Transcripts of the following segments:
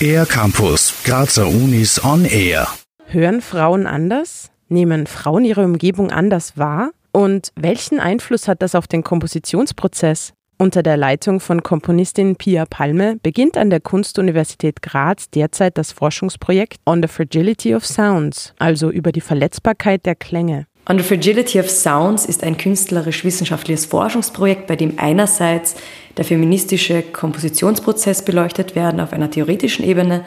Air Campus, Grazer Unis on Air. Hören Frauen anders? Nehmen Frauen ihre Umgebung anders wahr? Und welchen Einfluss hat das auf den Kompositionsprozess? Unter der Leitung von Komponistin Pia Palme beginnt an der Kunstuniversität Graz derzeit das Forschungsprojekt On the Fragility of Sounds, also über die Verletzbarkeit der Klänge. On the Fragility of Sounds ist ein künstlerisch-wissenschaftliches Forschungsprojekt, bei dem einerseits der feministische Kompositionsprozess beleuchtet werden auf einer theoretischen Ebene,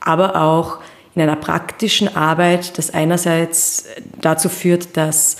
aber auch in einer praktischen Arbeit, das einerseits dazu führt, dass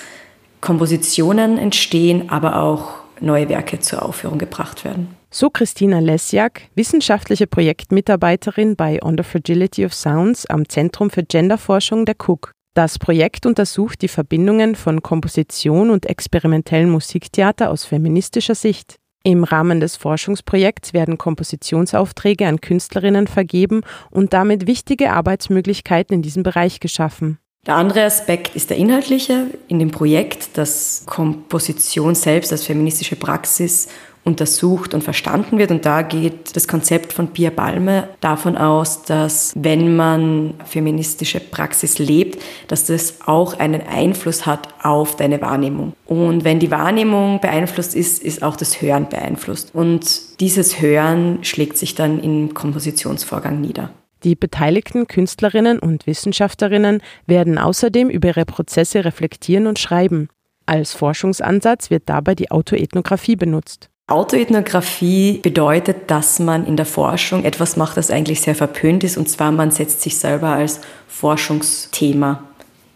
Kompositionen entstehen, aber auch neue Werke zur Aufführung gebracht werden. So Christina Lesjak, wissenschaftliche Projektmitarbeiterin bei On the Fragility of Sounds am Zentrum für Genderforschung der Cook. Das Projekt untersucht die Verbindungen von Komposition und experimentellen Musiktheater aus feministischer Sicht. Im Rahmen des Forschungsprojekts werden Kompositionsaufträge an Künstlerinnen vergeben und damit wichtige Arbeitsmöglichkeiten in diesem Bereich geschaffen. Der andere Aspekt ist der inhaltliche. In dem Projekt, das Komposition selbst als feministische Praxis untersucht und verstanden wird. Und da geht das Konzept von Pia Balme davon aus, dass wenn man feministische Praxis lebt, dass das auch einen Einfluss hat auf deine Wahrnehmung. Und wenn die Wahrnehmung beeinflusst ist, ist auch das Hören beeinflusst. Und dieses Hören schlägt sich dann im Kompositionsvorgang nieder. Die beteiligten Künstlerinnen und Wissenschaftlerinnen werden außerdem über ihre Prozesse reflektieren und schreiben. Als Forschungsansatz wird dabei die Autoethnographie benutzt. Autoethnographie bedeutet, dass man in der Forschung etwas macht, das eigentlich sehr verpönt ist, und zwar man setzt sich selber als Forschungsthema.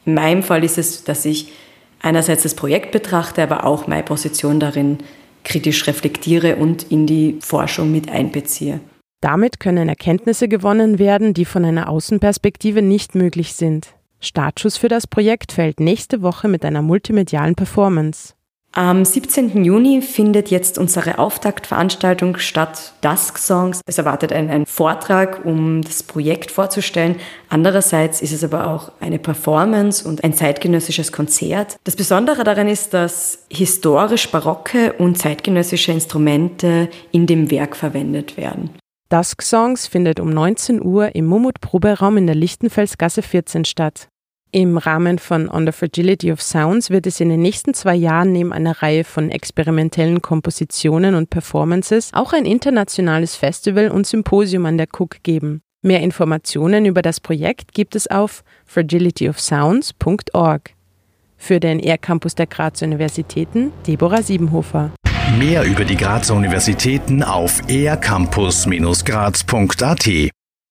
In meinem Fall ist es, dass ich einerseits das Projekt betrachte, aber auch meine Position darin kritisch reflektiere und in die Forschung mit einbeziehe. Damit können Erkenntnisse gewonnen werden, die von einer Außenperspektive nicht möglich sind. Startschuss für das Projekt fällt nächste Woche mit einer multimedialen Performance. Am 17. Juni findet jetzt unsere Auftaktveranstaltung statt, Dusk Songs. Es erwartet einen, einen, Vortrag, um das Projekt vorzustellen. Andererseits ist es aber auch eine Performance und ein zeitgenössisches Konzert. Das Besondere daran ist, dass historisch barocke und zeitgenössische Instrumente in dem Werk verwendet werden. Dusk Songs findet um 19 Uhr im Mumut Proberaum in der Lichtenfelsgasse 14 statt. Im Rahmen von On the Fragility of Sounds wird es in den nächsten zwei Jahren neben einer Reihe von experimentellen Kompositionen und Performances auch ein internationales Festival und Symposium an der Cook geben. Mehr Informationen über das Projekt gibt es auf fragilityofsounds.org. Für den Air Campus der Grazer Universitäten Deborah Siebenhofer. Mehr über die Grazer Universitäten auf aircampus-graz.at